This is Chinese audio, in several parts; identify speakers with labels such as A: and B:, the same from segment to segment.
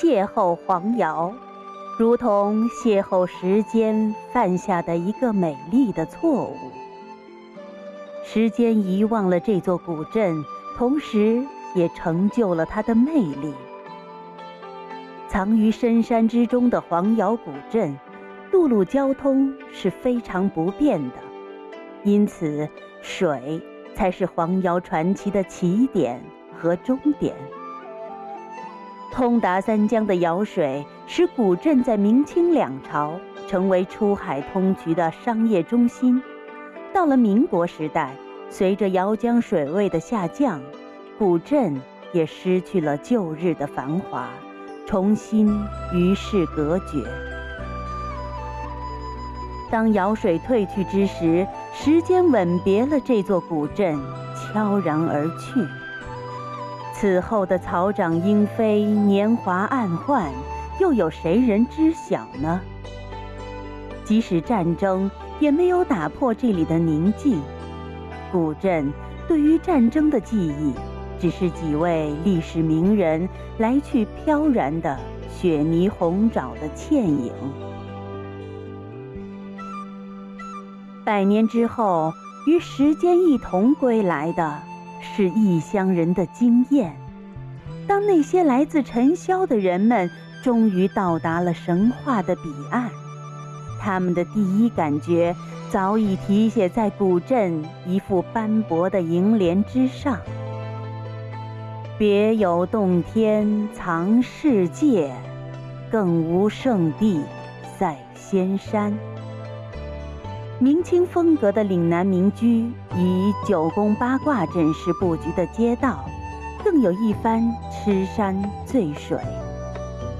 A: 邂逅黄瑶，如同邂逅时间犯下的一个美丽的错误。时间遗忘了这座古镇，同时也成就了它的魅力。藏于深山之中的黄瑶古镇，陆路交通是非常不便的，因此水才是黄瑶传奇的起点和终点。通达三江的舀水，使古镇在明清两朝成为出海通衢的商业中心。到了民国时代，随着瑶江水位的下降，古镇也失去了旧日的繁华，重新与世隔绝。当舀水退去之时，时间吻别了这座古镇，悄然而去。此后的草长莺飞，年华暗换，又有谁人知晓呢？即使战争。也没有打破这里的宁静。古镇对于战争的记忆，只是几位历史名人来去飘然的雪泥红爪的倩影。百年之后，与时间一同归来的是异乡人的经验。当那些来自尘嚣的人们终于到达了神话的彼岸。他们的第一感觉早已题写在古镇一副斑驳的楹联之上。别有洞天藏世界，更无圣地在仙山。明清风格的岭南民居，以九宫八卦阵势布局的街道，更有一番痴山醉水，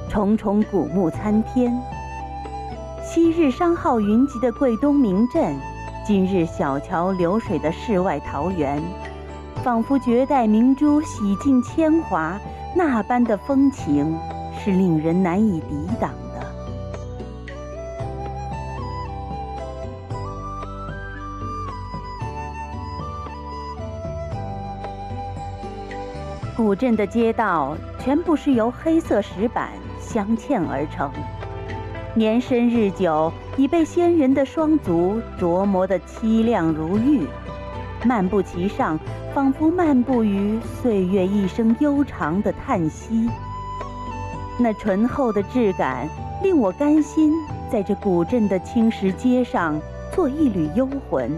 A: 重重古木参天。昔日商号云集的桂东名镇，今日小桥流水的世外桃源，仿佛绝代明珠洗尽铅华，那般的风情是令人难以抵挡古镇的街道全部是由黑色石板镶嵌而成。年深日久，已被先人的双足琢磨得凄亮如玉。漫步其上，仿佛漫步于岁月一生悠长的叹息。那醇厚的质感，令我甘心在这古镇的青石街上做一缕幽魂，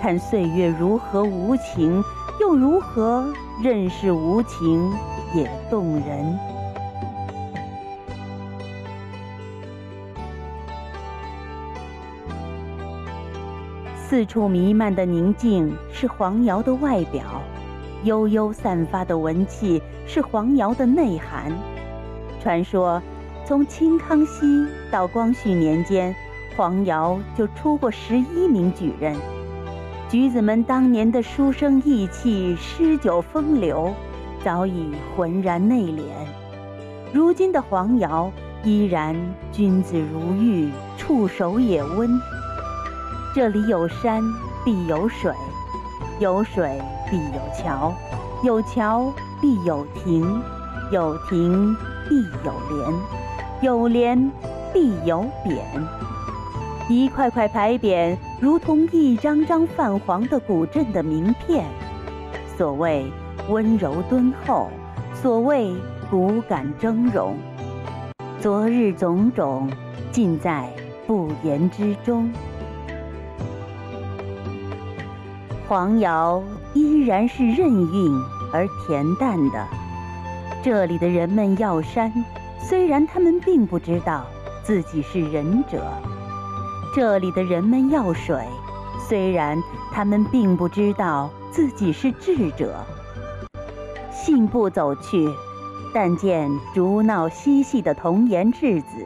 A: 看岁月如何无情，又如何任是无情也动人。四处弥漫的宁静是黄瑶的外表，悠悠散发的文气是黄瑶的内涵。传说，从清康熙到光绪年间，黄瑶就出过十一名举人。举子们当年的书生意气、诗酒风流，早已浑然内敛。如今的黄瑶依然君子如玉，触手也温。这里有山必有水，有水必有桥，有桥必有亭，有亭必有莲，有莲必有匾。一块块牌匾，如同一张张泛黄的古镇的名片。所谓温柔敦厚，所谓骨感峥嵘，昨日种种，尽在不言之中。黄瑶依然是任韵而恬淡的。这里的人们要山，虽然他们并不知道自己是仁者；这里的人们要水，虽然他们并不知道自己是智者。信步走去，但见竹闹嬉戏的童颜稚子，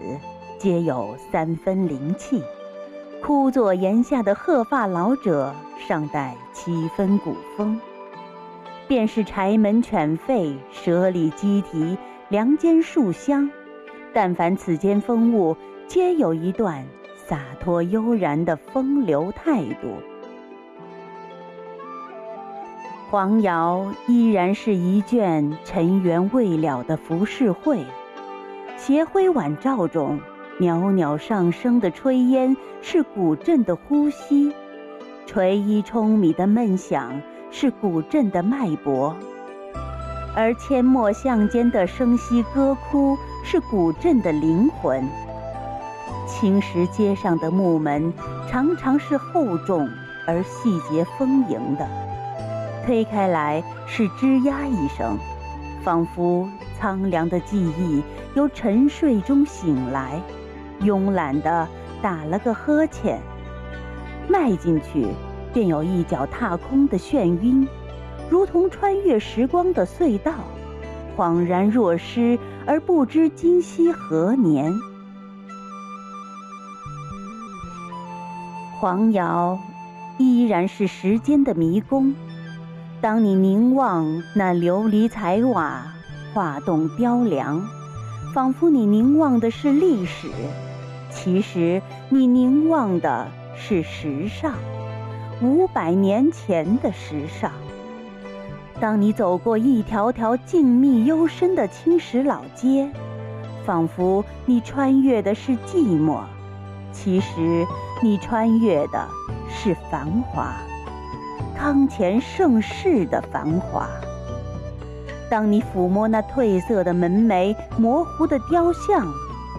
A: 皆有三分灵气。枯坐檐下的鹤发老者，尚带七分古风。便是柴门犬吠、舍里鸡啼、梁间树香，但凡此间风物，皆有一段洒脱悠然的风流态度。黄瑶依然是一卷尘缘未了的浮世绘，斜晖晚照中，袅袅上升的炊烟是古镇的呼吸，垂衣舂米的闷响是古镇的脉搏，而阡陌巷间的声息歌哭是古镇的灵魂。青石街上的木门常常是厚重而细节丰盈的，推开来是吱呀一声。仿佛苍凉的记忆由沉睡中醒来，慵懒地打了个呵欠，迈进去便有一脚踏空的眩晕，如同穿越时光的隧道，恍然若失而不知今夕何年。黄瑶依然是时间的迷宫。当你凝望那琉璃彩瓦，画栋雕梁，仿佛你凝望的是历史，其实你凝望的是时尚，五百年前的时尚。当你走过一条条静谧幽深的青石老街，仿佛你穿越的是寂寞，其实你穿越的是繁华。康乾盛世的繁华。当你抚摸那褪色的门楣、模糊的雕像，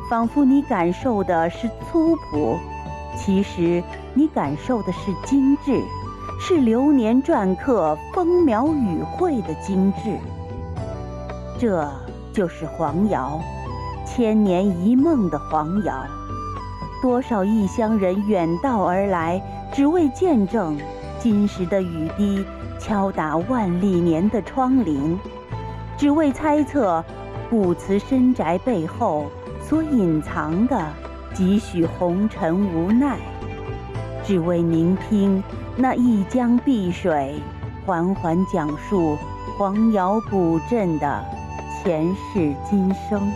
A: 仿佛你感受的是粗朴，其实你感受的是精致，是流年篆刻、风描雨绘的精致。这就是黄瑶，千年一梦的黄瑶。多少异乡人远道而来，只为见证。金石的雨滴敲打万历年的窗棂，只为猜测古祠深宅背后所隐藏的几许红尘无奈，只为聆听那一江碧水缓缓讲述黄姚古镇的前世今生。